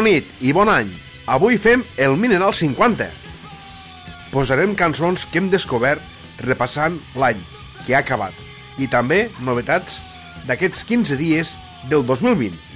Bona nit i bon any. Avui fem el Mineral 50. Posarem cançons que hem descobert repassant l'any que ha acabat i també novetats d'aquests 15 dies del 2020.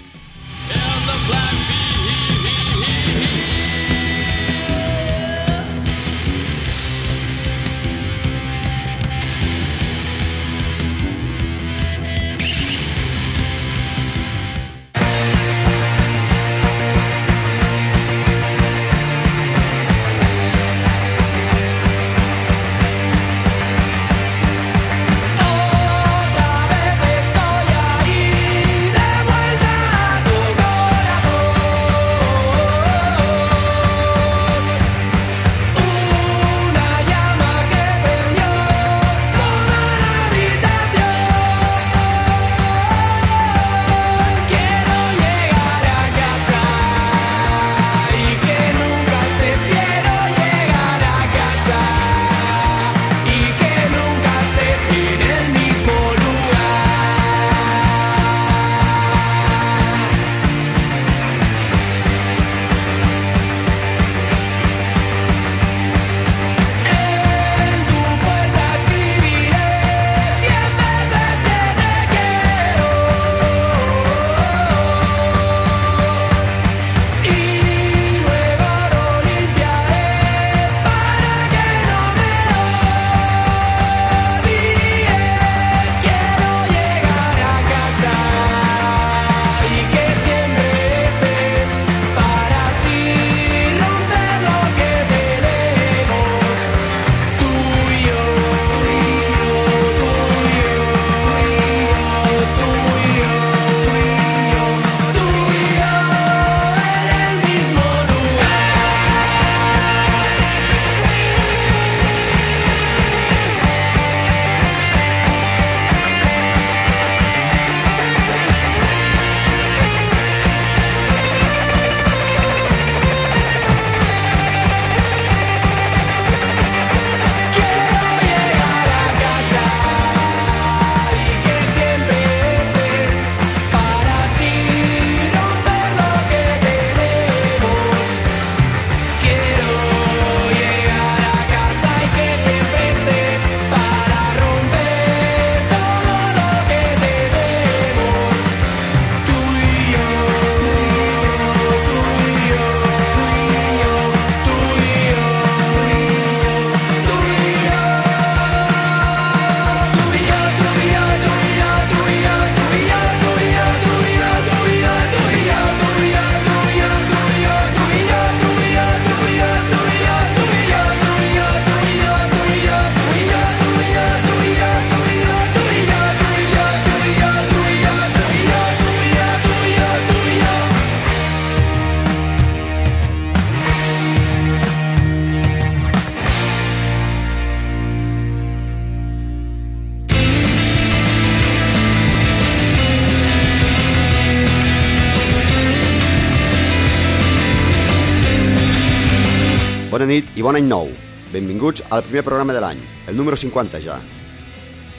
Bon any nou. Benvinguts al primer programa de l'any, el número 50 ja.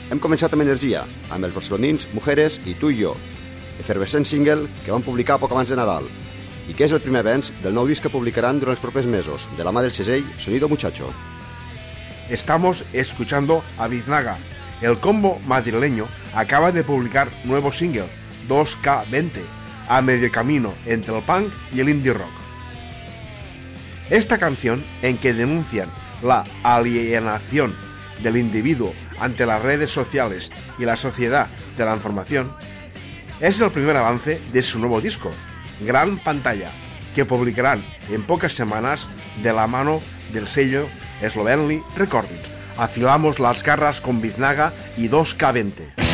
Hem començat amb energia, amb els barcelonins Mujeres i Tu i jo, efervescent single que van publicar poc abans de Nadal, i que és el primer avenç del nou disc que publicaran durant els propers mesos, de la mà del segell Sonido Muchacho. Estamos escuchando a Biznaga. El combo madrileño acaba de publicar nuevo single, 2K20, a medio camino entre el punk y el indie rock. Esta canción, en que denuncian la alienación del individuo ante las redes sociales y la sociedad de la información, es el primer avance de su nuevo disco, Gran Pantalla, que publicarán en pocas semanas de la mano del sello Slovenly Recordings. Afilamos las garras con Biznaga y 2K20.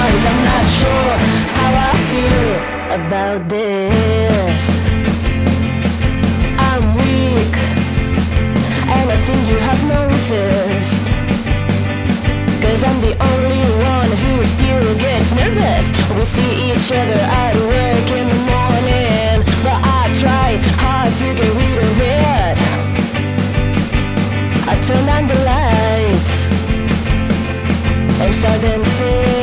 Realize I'm not sure how I feel about this. I'm weak, and I think you have noticed. Cause I'm the only one who still gets nervous. We see each other at work in the morning, but I try hard to get rid of it. I turn on the lights and start dancing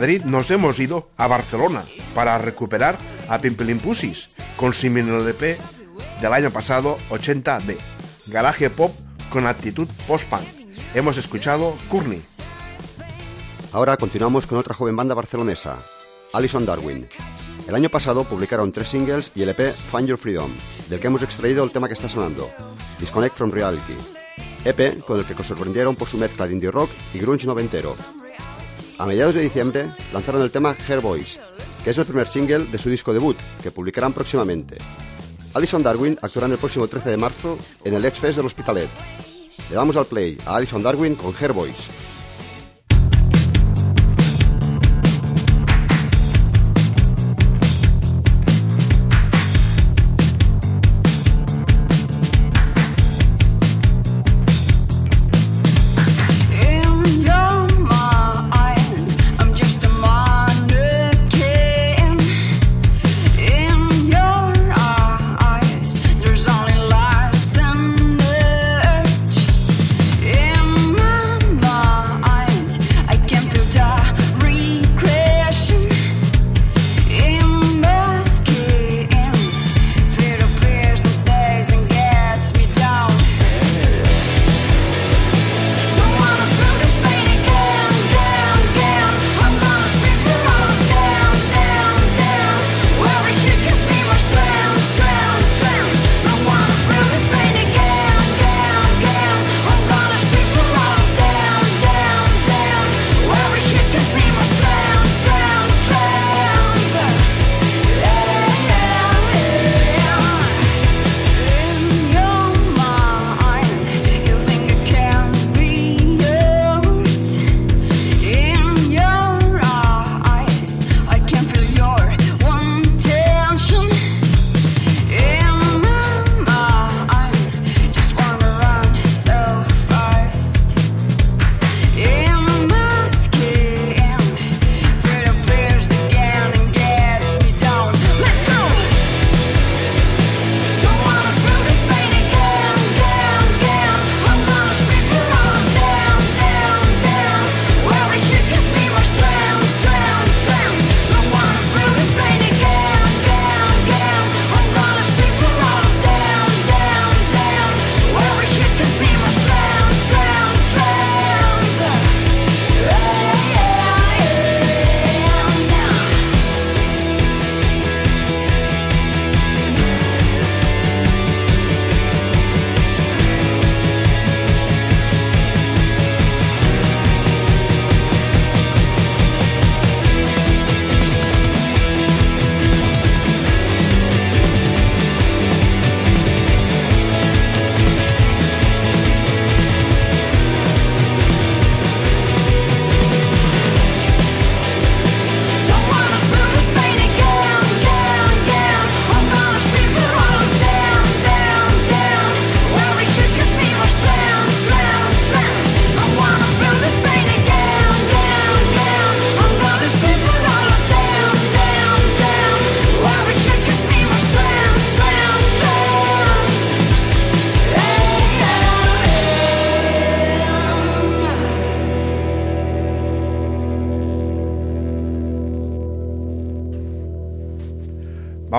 Madrid nos hemos ido a Barcelona para recuperar a Pimpelin Pussies con su mini LP del año pasado 80B. Garaje pop con actitud post-punk. Hemos escuchado Courtney. Ahora continuamos con otra joven banda barcelonesa, Alison Darwin. El año pasado publicaron tres singles y el EP Find Your Freedom, del que hemos extraído el tema que está sonando, Disconnect from Reality. EP con el que sorprendieron por su mezcla de indie rock y grunge noventero. A mediados de diciembre lanzaron el tema Hair Boys, que es el primer single de su disco debut, que publicarán próximamente. Alison Darwin actuará el próximo 13 de marzo en el Edge Fest del Hospitalet. Le damos al play a Alison Darwin con Hair Boys.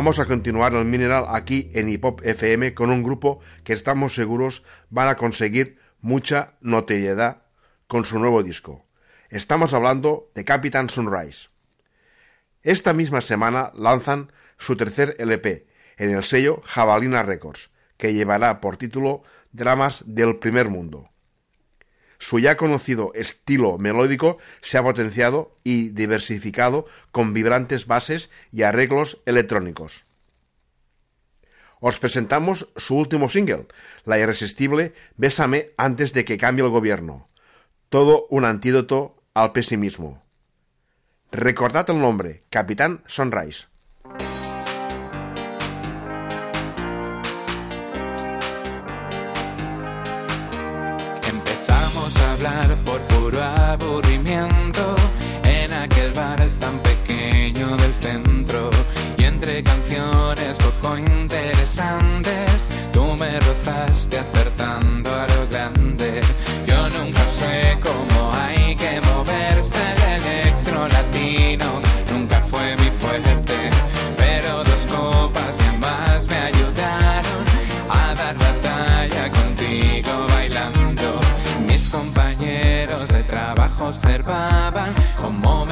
Vamos a continuar el Mineral aquí en Hip Hop FM con un grupo que estamos seguros van a conseguir mucha notoriedad con su nuevo disco. Estamos hablando de Captain Sunrise. Esta misma semana lanzan su tercer LP en el sello Jabalina Records, que llevará por título Dramas del Primer Mundo. Su ya conocido estilo melódico se ha potenciado y diversificado con vibrantes bases y arreglos electrónicos. Os presentamos su último single, la irresistible Bésame antes de que cambie el gobierno. Todo un antídoto al pesimismo. Recordad el nombre, Capitán Sunrise.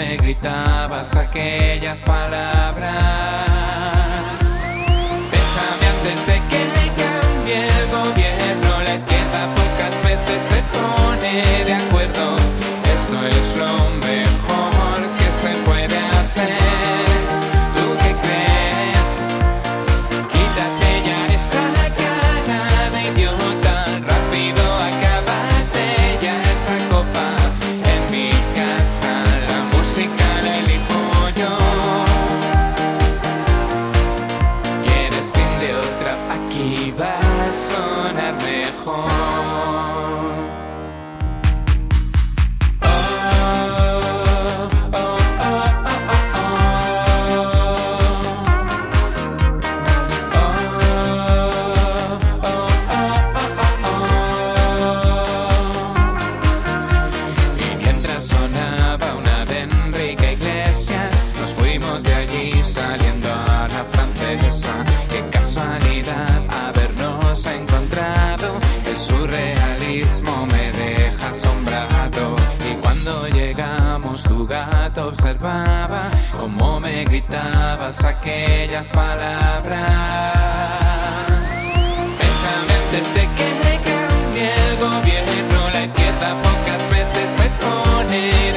Me gritabas aquellas palabras. Bésame antes de que cambie el gobierno. La izquierda pocas veces se pone de acuerdo. Observaba cómo me gritabas aquellas palabras. Bésame antes de que cambie el gobierno. La izquierda pocas veces se pone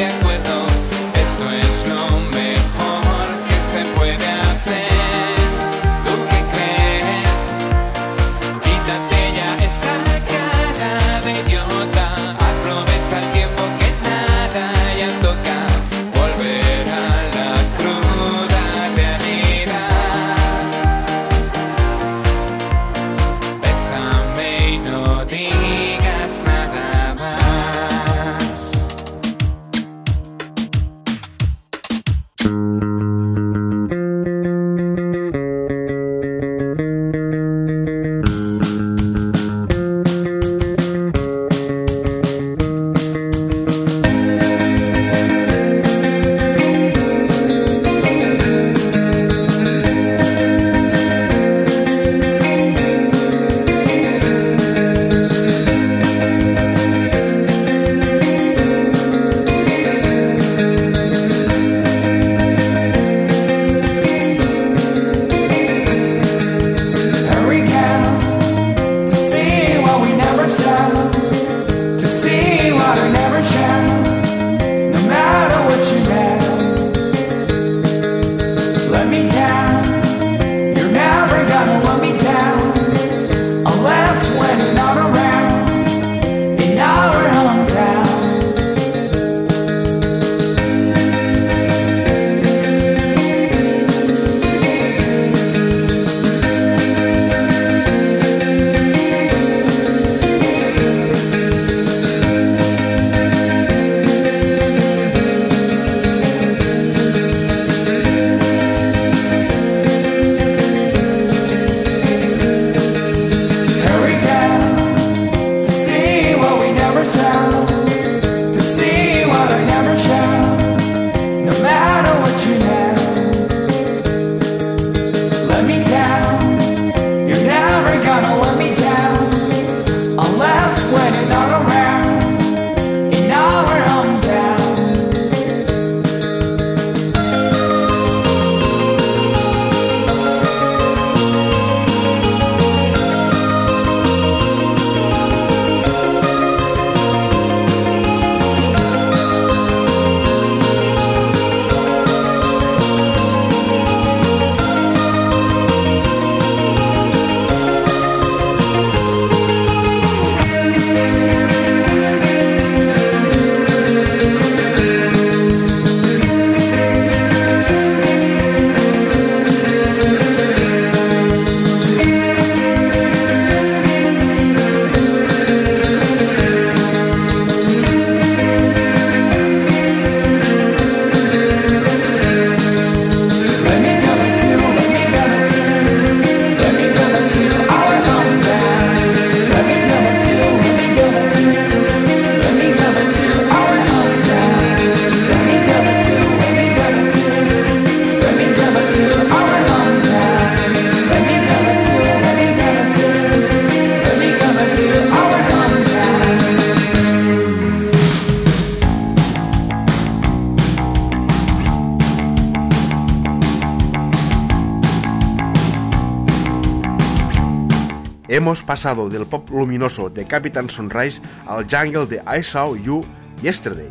Hemos pasado del pop luminoso de Captain Sunrise al jungle de I Saw You Yesterday,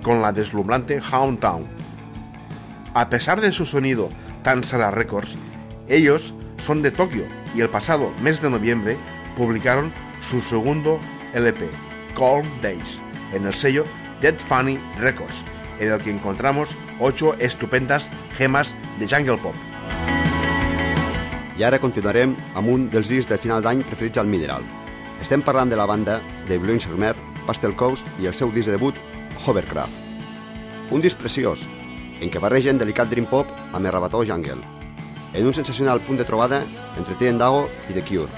con la deslumbrante Hound Town. A pesar de su sonido tan Sara Records, ellos son de Tokio y el pasado mes de noviembre publicaron su segundo LP, Calm Days, en el sello Dead Funny Records, en el que encontramos ocho estupendas gemas de jungle pop. I ara continuarem amb un dels discs de final d'any preferits al Mineral. Estem parlant de la banda de Blues Mer, Pastel Coast i el seu disc de debut, Hovercraft. Un disc preciós, en què barregen delicat dream pop amb el rabató jungle, en un sensacional punt de trobada entre Tien Dago i The Cure.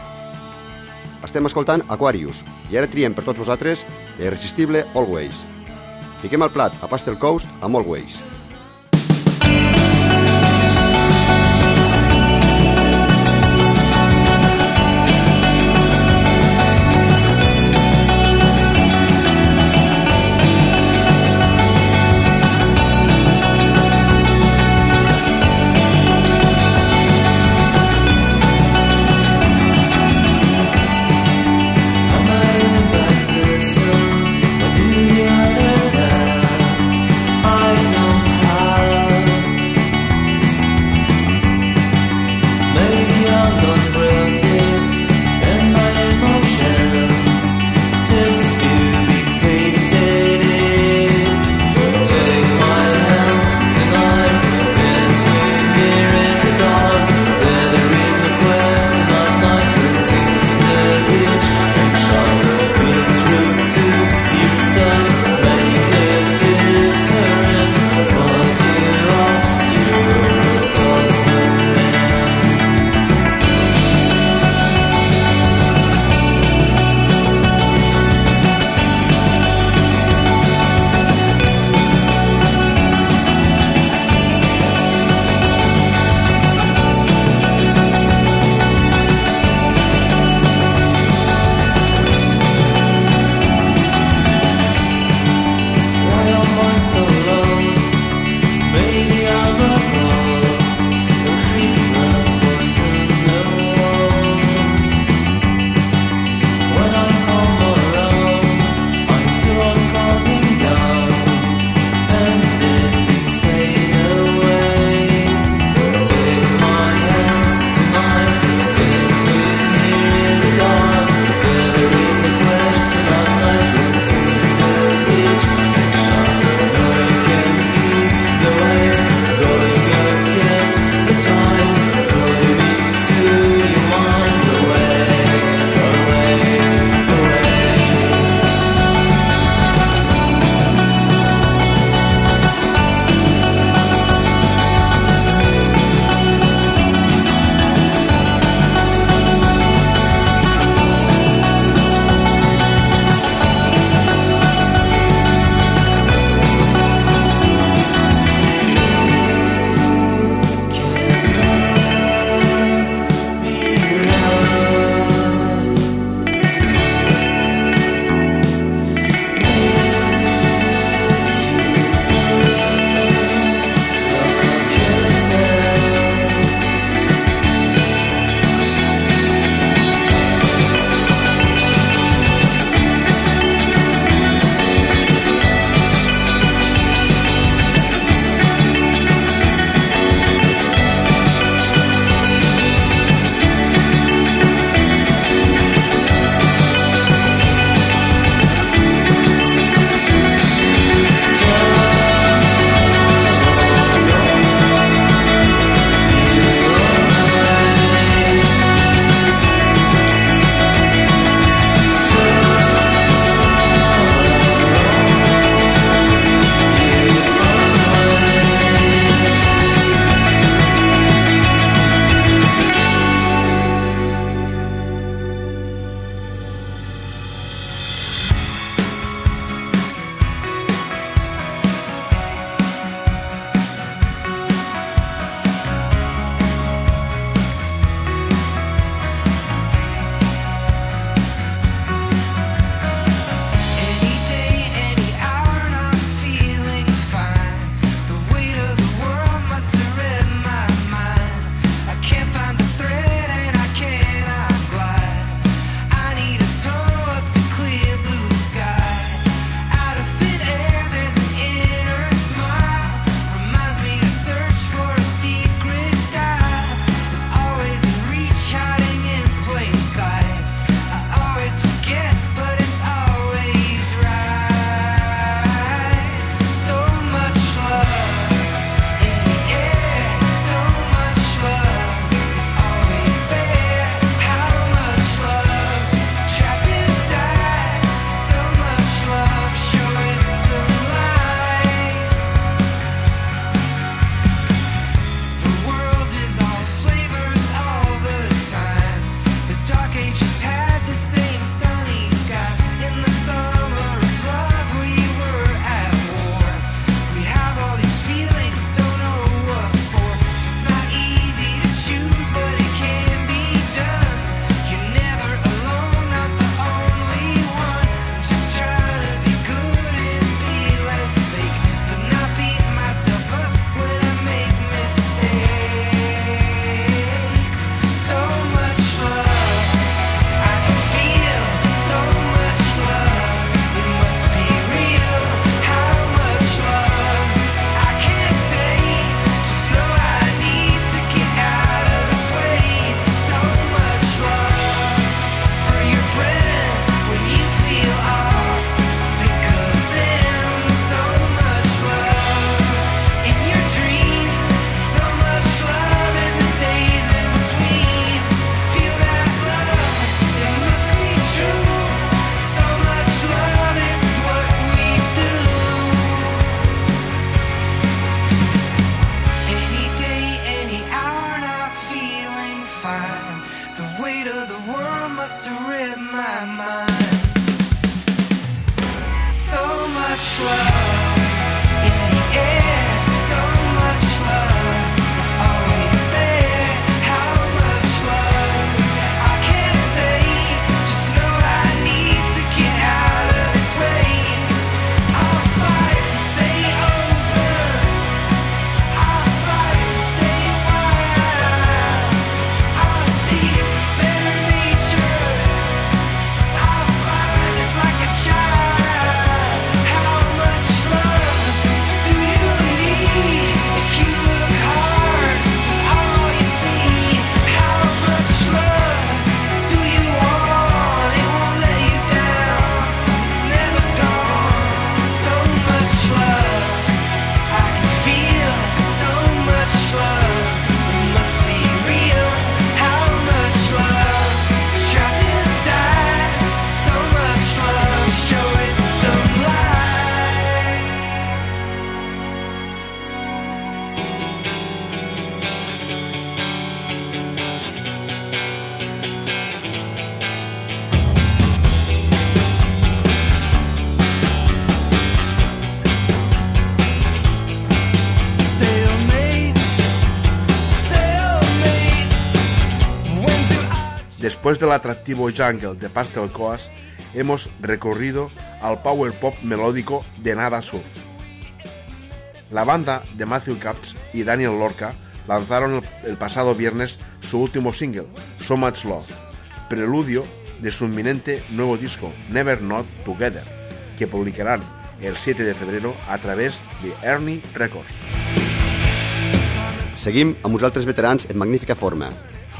Estem escoltant Aquarius i ara triem per tots vosaltres l'irresistible Always. Fiquem al plat a Pastel Coast amb Always. I Después del atractivo jungle de Pastel Coas, hemos recorrido al power pop melódico de Nada Surf. La banda de Matthew Capps y Daniel Lorca lanzaron el, pasado viernes su último single, So Much Love, preludio de su inminente nuevo disco, Never Not Together, que publicarán el 7 de febrero a través de Ernie Records. Seguim amb uns altres veterans en magnífica forma,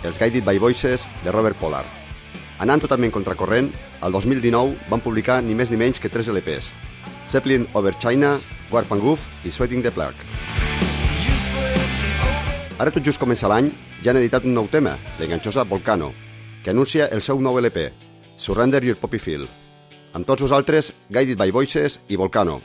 els Guided by Voices de Robert Pollard. Anant totalment contracorrent, el 2019 van publicar ni més ni menys que 3 LPs, Zeppelin Over China, Warp and Goof i Sweating the Plague. Ara tot just comença l'any, ja han editat un nou tema, l'enganxosa Volcano, que anuncia el seu nou LP, Surrender Your Poppy Feel. Amb tots vosaltres, Guided by Voices i Volcano.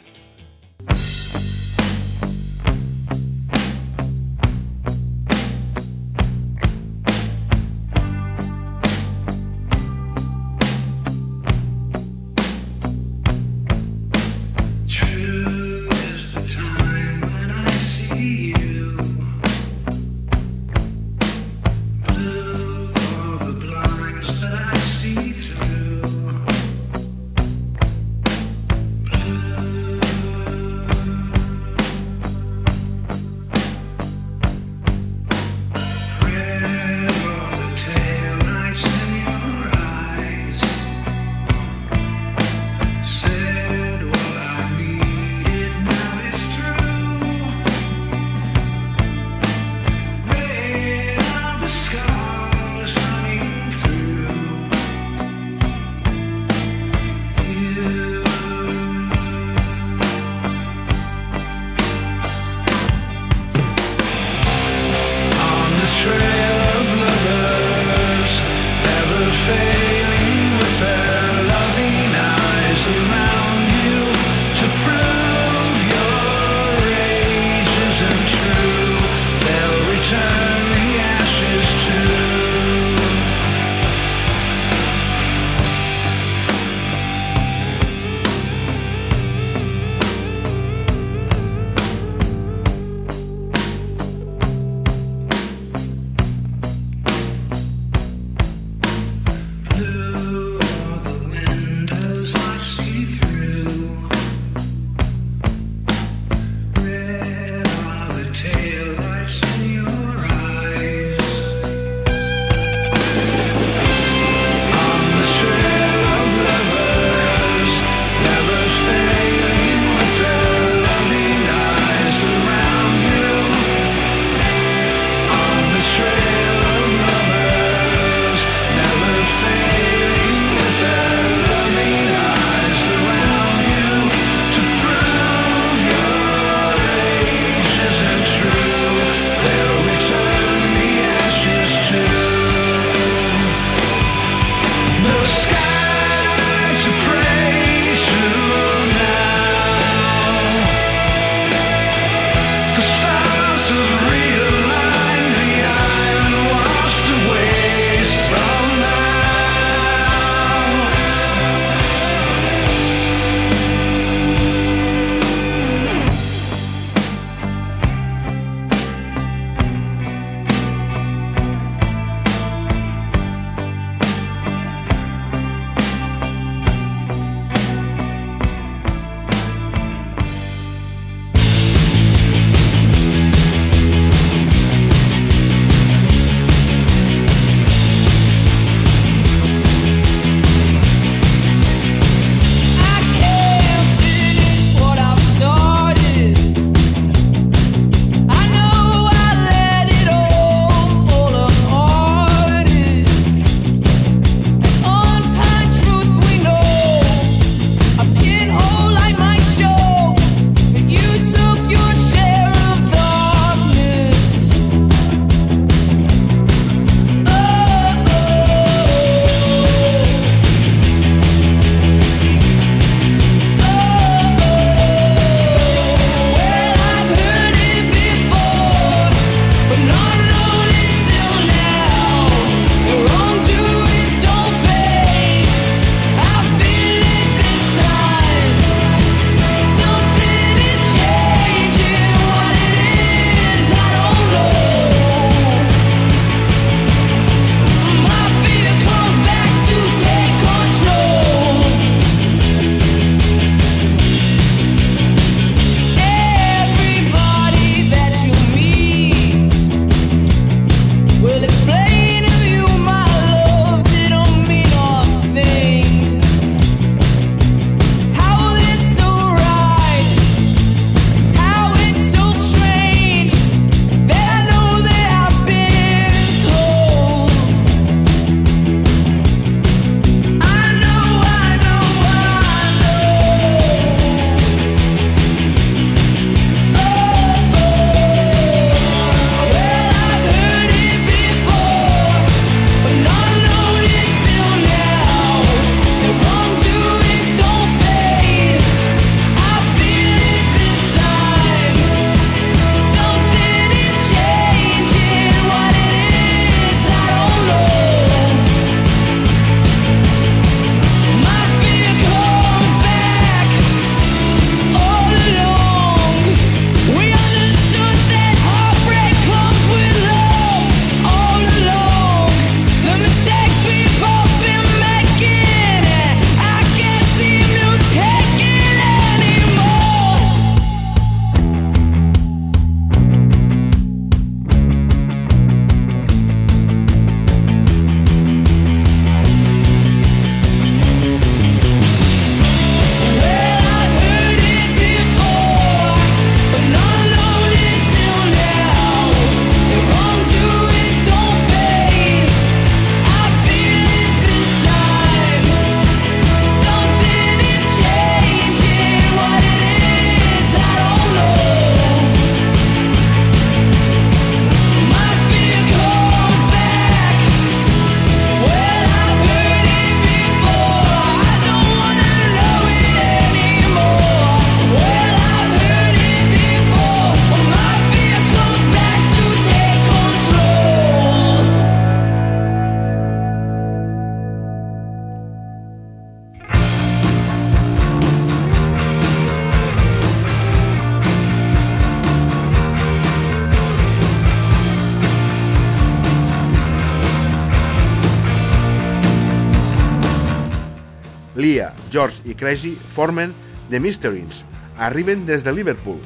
George i Crazy formen The Mysterins. Arriben des de Liverpool.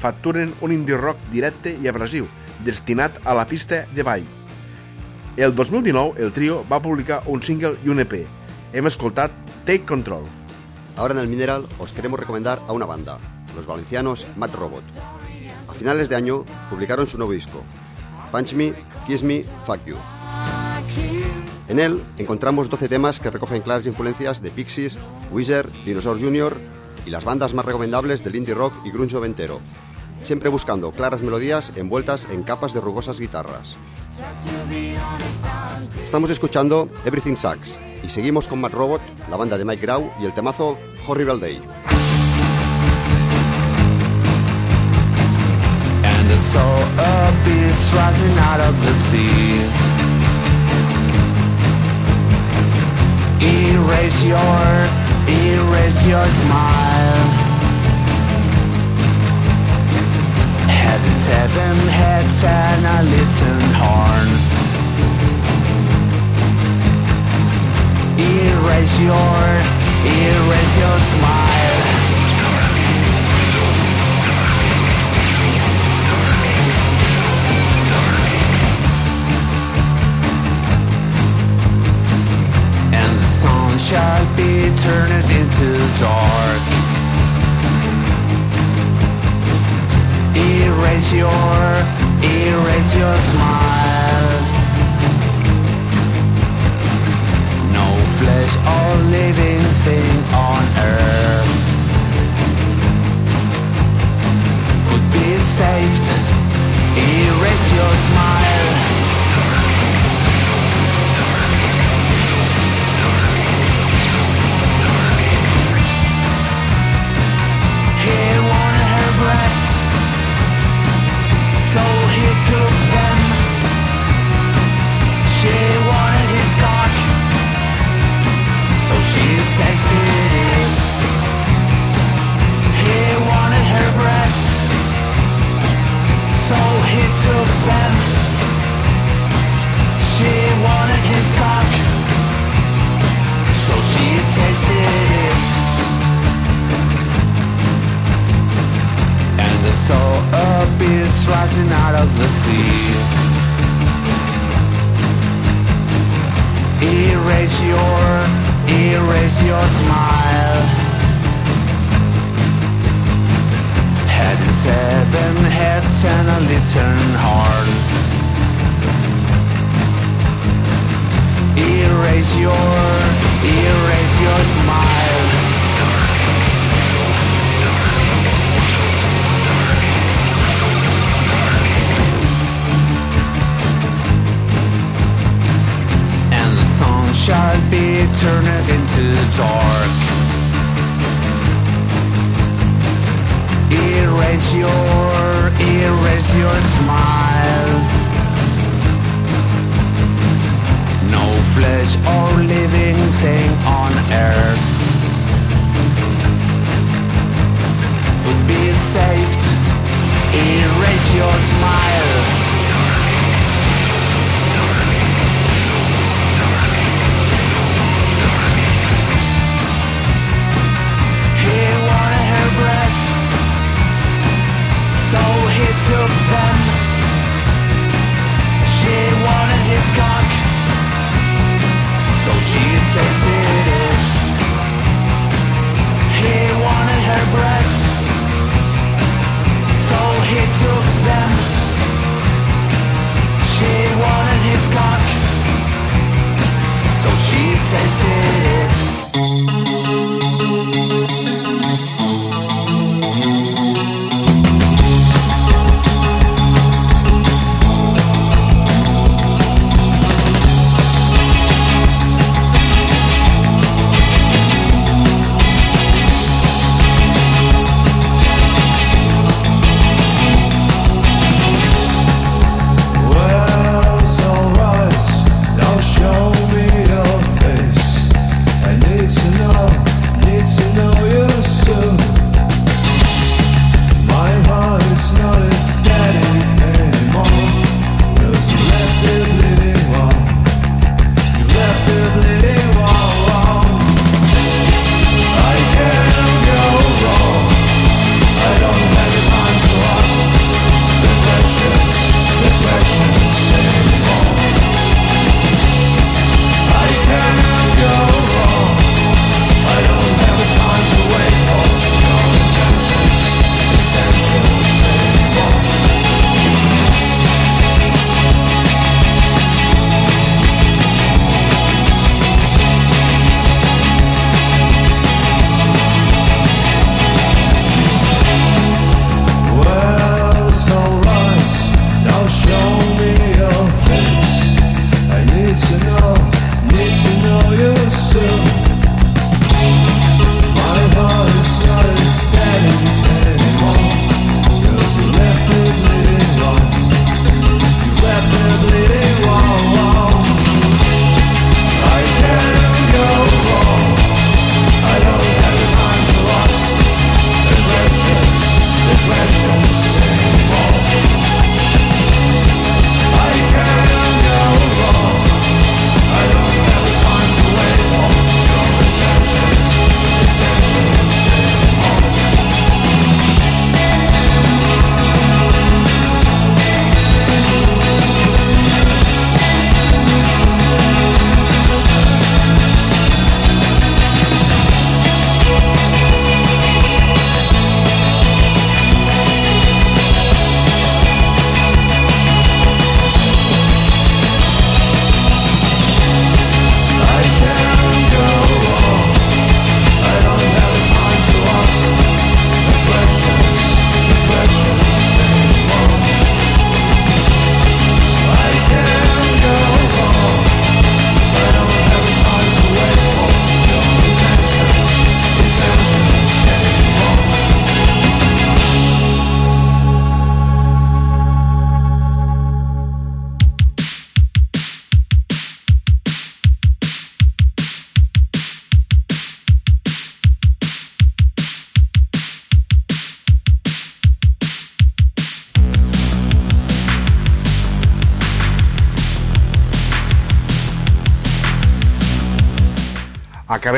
Facturen un indie rock directe i abrasiu, destinat a la pista de ball. El 2019, el trio va publicar un single i un EP. Hem escoltat Take Control. Ahora en el Mineral os queremos recomendar a una banda, los valencianos Mad Robot. A finales de año publicaron su nuevo disco, Punch Me, Kiss Me, Fuck You. En él encontramos 12 temas que recogen claras influencias de Pixies, Weezer, Dinosaur Jr. y las bandas más recomendables del indie rock y grunge noventero, siempre buscando claras melodías envueltas en capas de rugosas guitarras. Estamos escuchando Everything Sucks y seguimos con Mad Robot, la banda de Mike Grau y el temazo Horrible Day. Erase your, erase your smile. Heaven, seven heads and a little horns. Erase your, erase your smile. Sun shall be turned into dark. Erase your, your smile.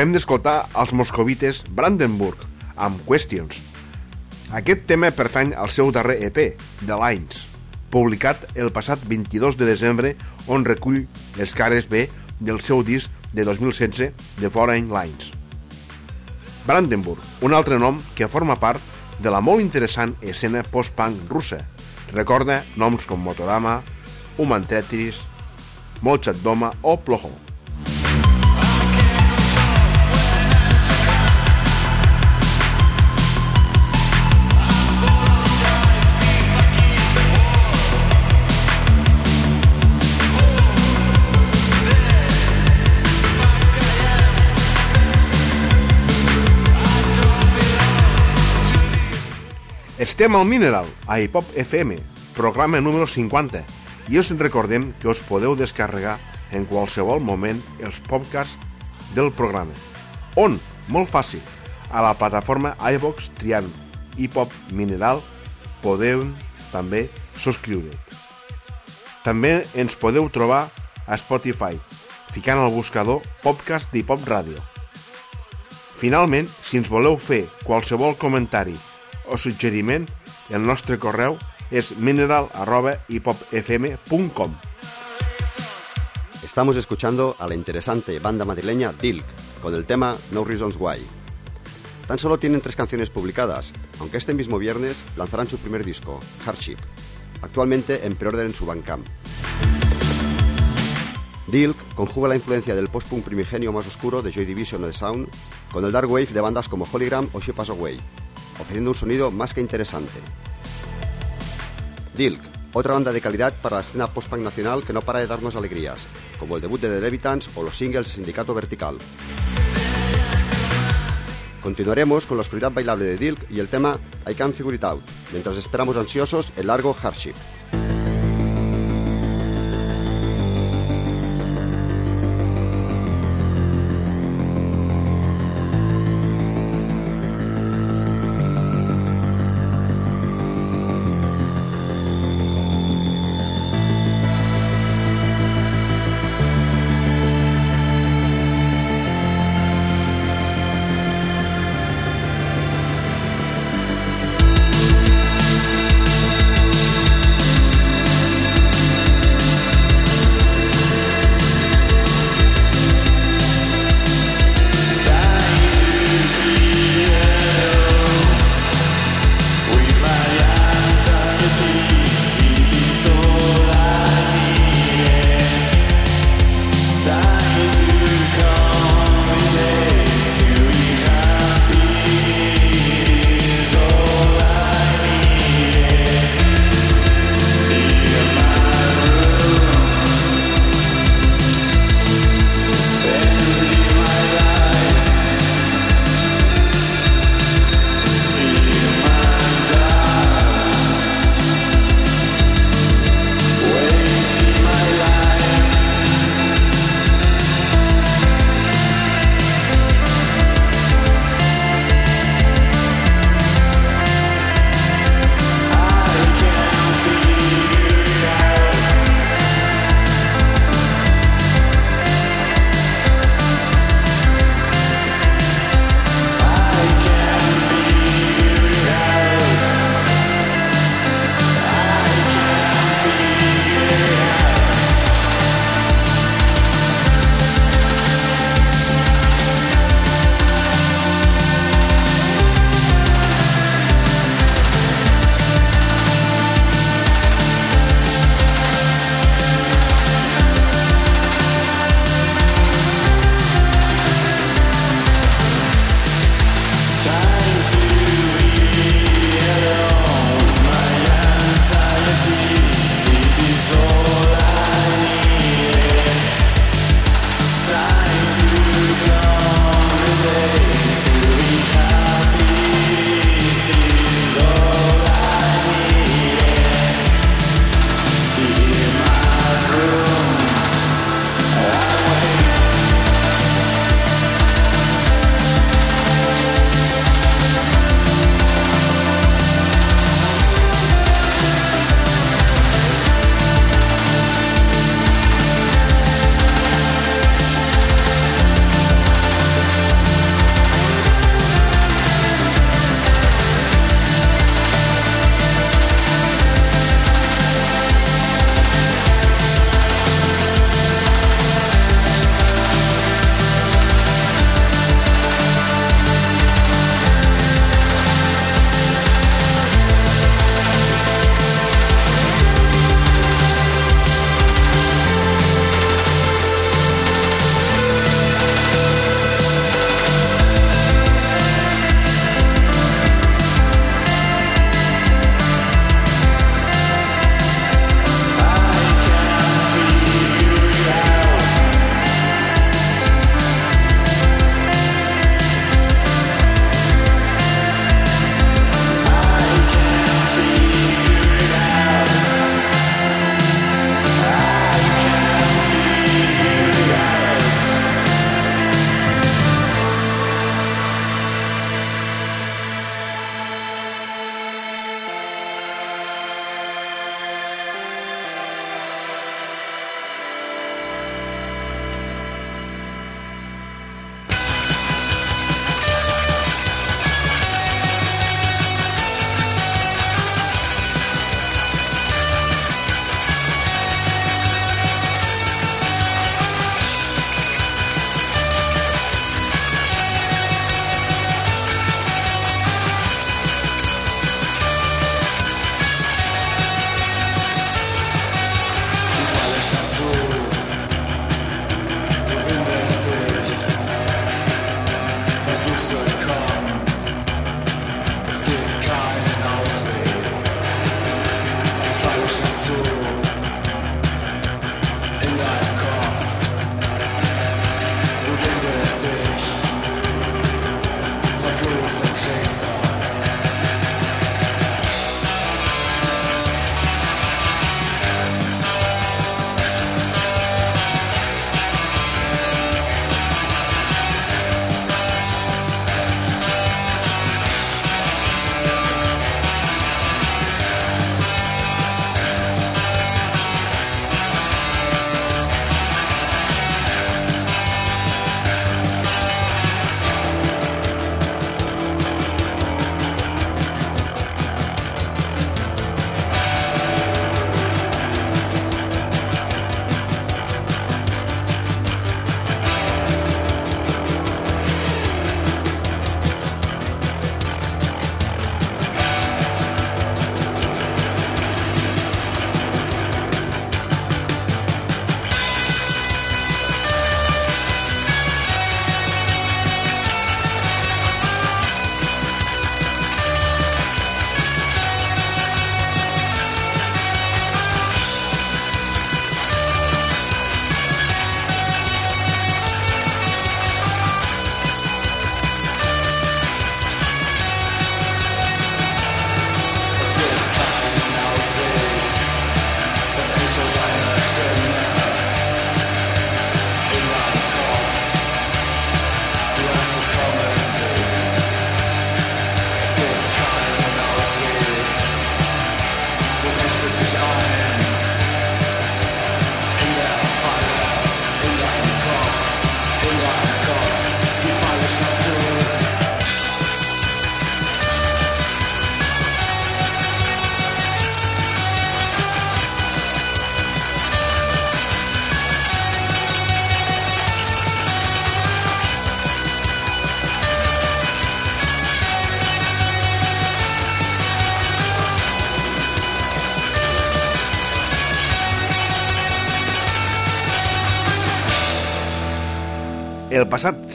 Acabem d'escoltar els moscovites Brandenburg, amb Questions. Aquest tema pertany al seu darrer EP, The Lines, publicat el passat 22 de desembre, on recull les cares B del seu disc de 2016, The Foreign Lines. Brandenburg, un altre nom que forma part de la molt interessant escena post-punk russa. Recorda noms com Motorama, Human Tetris, Mozart Doma o Ploho. Estem al Mineral, a Hip Hop FM, programa número 50, i us recordem que us podeu descarregar en qualsevol moment els podcasts del programa. On? Molt fàcil. A la plataforma iVox triant Hip Hop Mineral podeu també subscriure. També ens podeu trobar a Spotify, ficant al buscador podcast d'Hip Hop Ràdio. Finalment, si ens voleu fer qualsevol comentari o suggeriment, el nostre correu és mineral.hipopfm.com Estamos escuchando a la interesante banda madrileña Dilk con el tema No Reasons Why. Tan solo tienen tres canciones publicadas, aunque este mismo viernes lanzarán su primer disco, Hardship, actualmente en preorden en su Bandcamp. Dilk conjuga la influencia del post-punk primigenio más oscuro de Joy Division o The Sound con el dark wave de bandas como Hologram o She Pass Away, ofreciendo un sonido más que interesante. Dilk, otra banda de calidad para la escena post-punk nacional que no para de darnos alegrías, como el debut de The Levitans o los singles Sindicato Vertical. Continuaremos con la oscuridad bailable de Dilk y el tema I Can't Figure It Out, mientras esperamos ansiosos el largo Hardship.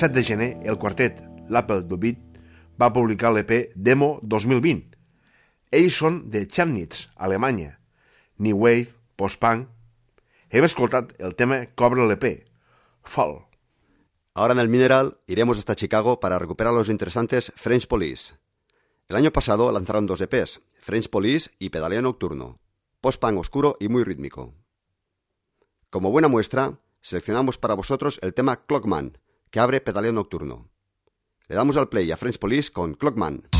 7 de gener, el quartet l'Apple Dubit va publicar l'EP Demo 2020. Ells són de Chemnitz, Alemanya. New Wave, post-punk... Hem escoltat el tema obre l'EP, Fall. Ahora en el Mineral iremos hasta Chicago para recuperar los interesantes French Police. El año pasado lanzaron dos EPs, French Police y Pedaleo Nocturno, post-punk oscuro y muy rítmico. Como buena muestra, seleccionamos para vosotros el tema Clockman, que abre Pedaleo Nocturno. Le damos al play a French Police con Clockman.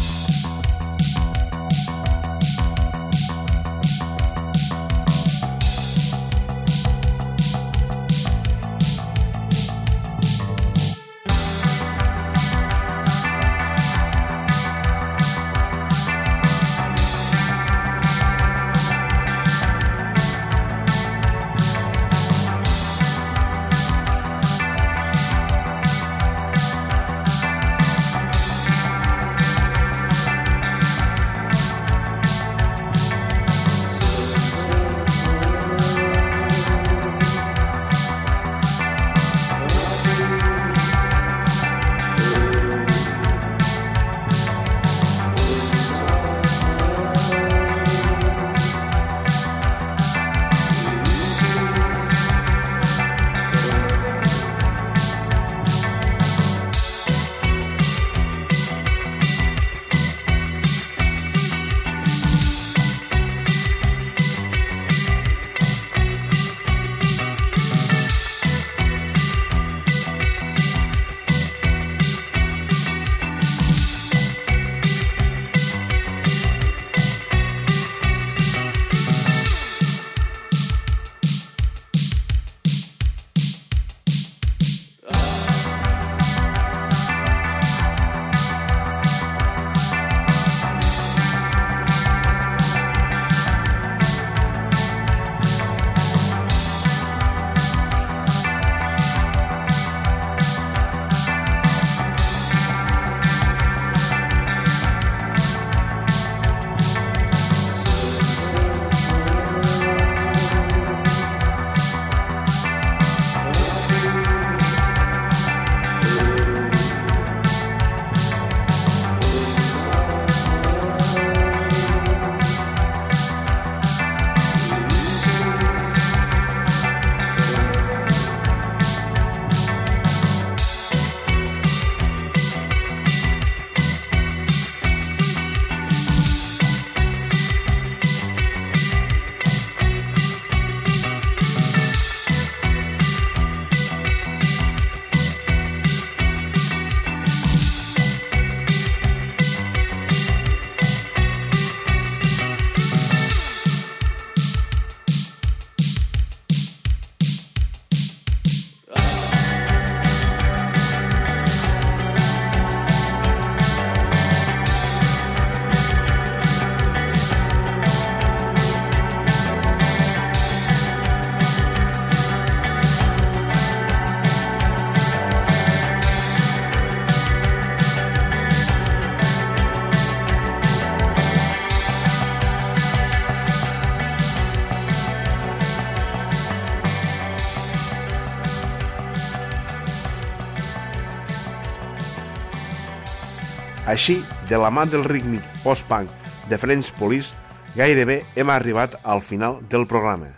Així, de la mà del rítmic post-punk de French Police, gairebé hem arribat al final del programa.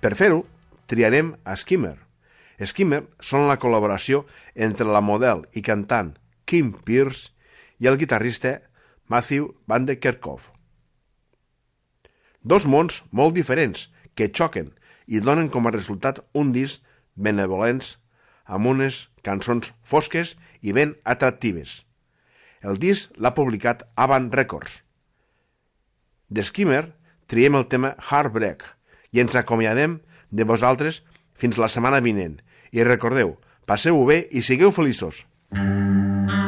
Per fer-ho, triarem a Skimmer. Skimmer són la col·laboració entre la model i cantant Kim Pierce i el guitarrista Matthew Van de Kerkhoff. Dos mons molt diferents que xoquen i donen com a resultat un disc benevolents amb unes cançons fosques i ben atractives. El disc l'ha publicat Avant Records. D'Skimmer triem el tema Heartbreak i ens acomiadem de vosaltres fins la setmana vinent. I recordeu, passeu-ho bé i sigueu feliços. Thank